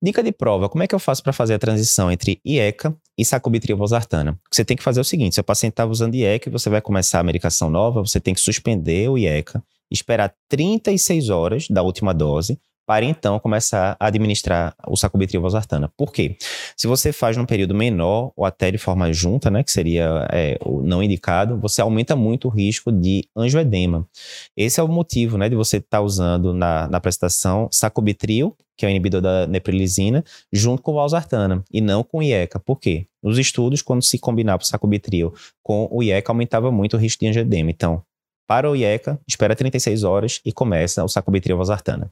Dica de prova: como é que eu faço para fazer a transição entre IECA e sacubitril valsartana? O que você tem que fazer o seguinte: se o paciente está usando IECA e você vai começar a medicação nova, você tem que suspender o IECA, esperar 36 horas da última dose para então começar a administrar o sacubitril valsartana. Por quê? Se você faz num período menor ou até de forma junta, né, que seria é, o não indicado, você aumenta muito o risco de angioedema. Esse é o motivo, né, de você estar tá usando na, na prestação sacubitril, que é o inibidor da neprilisina, junto com o valsartana e não com o IECA. Por quê? Nos estudos, quando se combinava o sacubitril com o IECA, aumentava muito o risco de angioedema. Então, para o IECA, espera 36 horas e começa o sacubitril valsartana.